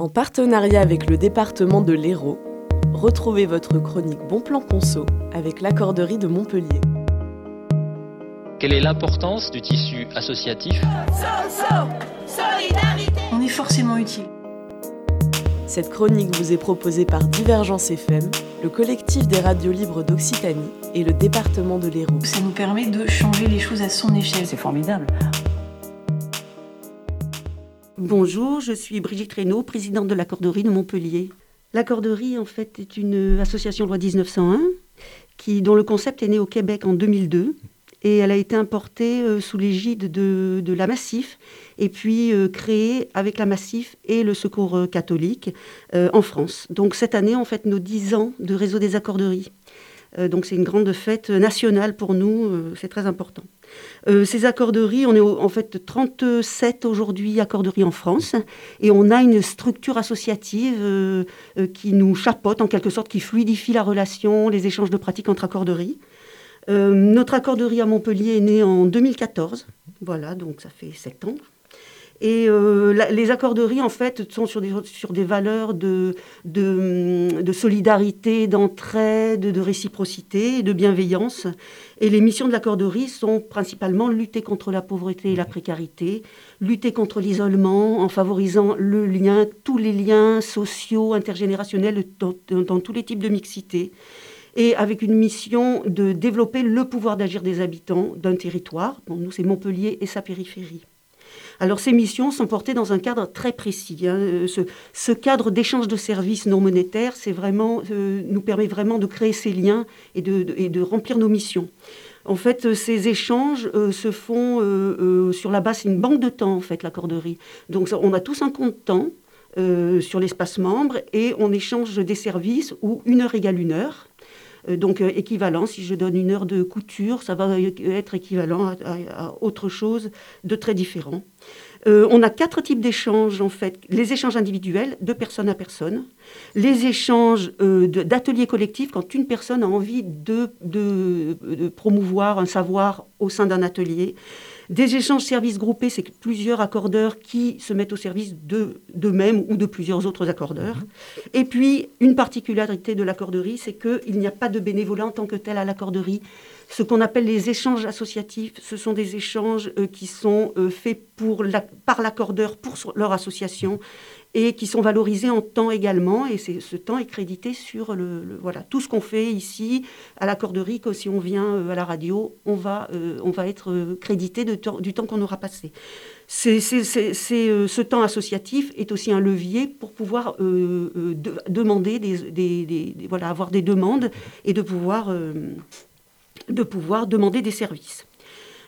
En partenariat avec le département de l'Hérault, retrouvez votre chronique Bon Plan Conso avec l'accorderie de Montpellier. Quelle est l'importance du tissu associatif? On est forcément utile. Cette chronique vous est proposée par Divergence FM, le collectif des radios libres d'Occitanie et le département de l'Hérault. Ça nous permet de changer les choses à son échelle. C'est formidable. Bonjour, je suis Brigitte Reynaud, présidente de l'accorderie de Montpellier. L'accorderie, en fait, est une association loi 1901 qui, dont le concept est né au Québec en 2002 et elle a été importée euh, sous l'égide de, de, la Massif et puis euh, créée avec la Massif et le Secours euh, catholique en France. Donc cette année, en fait, nos 10 ans de réseau des accorderies. Euh, donc c'est une grande fête nationale pour nous, euh, c'est très important. Euh, ces accorderies, on est en fait 37 aujourd'hui accorderies en France et on a une structure associative qui nous chapeaute en quelque sorte, qui fluidifie la relation, les échanges de pratiques entre accorderies. Notre accorderie à Montpellier est née en 2014, voilà, donc ça fait 7 ans. Et euh, les accorderies, en fait, sont sur des, valeurs de, solidarité, d'entraide, de réciprocité, de bienveillance. Et les missions de l'accorderie sont principalement lutter contre la pauvreté et la précarité, lutter contre l'isolement en favorisant le lien, tous les liens sociaux, intergénérationnels, dans, tous les types de mixité et avec une mission de développer le pouvoir d'agir des habitants d'un territoire. Nous, c'est Montpellier et sa périphérie. Alors ces missions sont portées dans un cadre très précis. Hein. Ce, ce, cadre d'échange de services non monétaires c'est vraiment, euh, nous permet vraiment de créer ces liens et de, remplir nos missions. En fait, ces échanges euh, se font euh, euh sur la base, c'est une banque de temps, en fait, l'accorderie. Donc on a tous un compte temps euh, sur l'espace membre et on échange des services où une heure égale une heure. Euh, donc euh, équivalent, si je donne une heure de couture, ça va être équivalent à, autre chose de très différent. Euh, on a quatre types d'échanges en fait. Les échanges individuels, de personne à personne. Les échanges euh, d'ateliers collectifs, quand une personne a envie de promouvoir un savoir au sein d'un atelier. Des échanges services groupés, c'est plusieurs accordeurs qui se mettent au service d'eux-mêmes ou de plusieurs autres accordeurs. Mmh. Et puis, une particularité de l'accorderie, c'est qu'il n'y a pas de bénévolat en tant que tel à l'accorderie. Ce qu'on appelle les échanges associatifs, ce sont des échanges euh, qui sont euh, faits pour la, par l'accordeur pour leur association et qui sont valorisés en temps également. Et ce temps est crédité sur le, voilà, tout ce qu'on fait ici à l'accorderie, que si on vient euh, à la radio, on va, euh, on va être euh, crédité du temps qu'on aura passé. C'est, c'est, c'est, ce temps associatif est aussi un levier pour pouvoir de, demander des, des, voilà, avoir des demandes et de pouvoir, de pouvoir demander des services.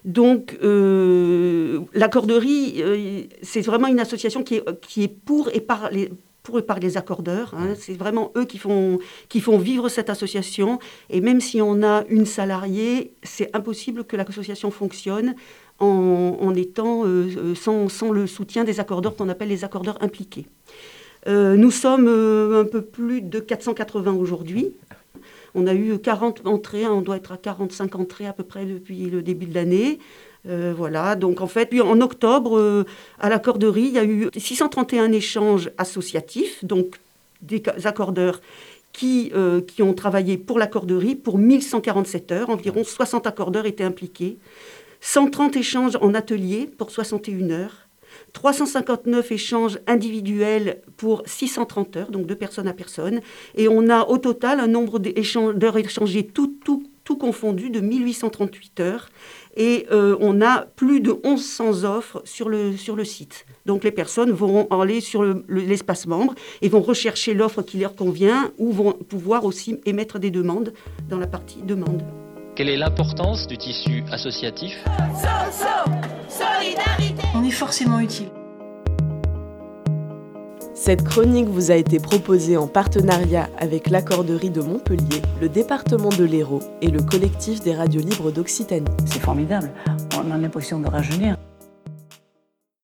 Donc, euh, l'accorderie, euh, c'est vraiment une association qui est, pour et par les, pour et par les accordeurs. Hein. C'est vraiment eux qui font, qui font vivre cette association. Et même si on a une salariée, c'est impossible que l'association fonctionne en, étant euh, sans, sans, le soutien des accordeurs qu'on appelle les accordeurs impliqués. Euh, nous sommes un peu plus de 480 aujourd'hui. On a eu 40 entrées, on doit être à 45 entrées à peu près depuis le début de l'année. Euh, voilà, donc en fait, puis en octobre, euh, à l'accorderie, il y a eu 631 échanges associatifs, donc des accordeurs qui, euh, qui ont travaillé pour l'accorderie pour 1147 heures, environ 60 accordeurs étaient impliqués, 130 échanges en atelier pour 61 heures, 359 échanges individuels pour 630 heures, donc de personne à personne. Et on a au total un nombre d'heures échangées tout, tout, tout confondu de 1838 heures. Et euh, on a plus de 1100 offres sur le, sur le site. Donc les personnes vont aller sur l'espace le, membre et vont rechercher l'offre qui leur convient ou vont pouvoir aussi émettre des demandes dans la partie demande. Quelle est l'importance du tissu associatif? So, so, forcément utile. Cette chronique vous a été proposée en partenariat avec l'accorderie de Montpellier, le département de l'Hérault et le collectif des radios libres d'Occitanie. C'est formidable, on a l'impression de rajeunir.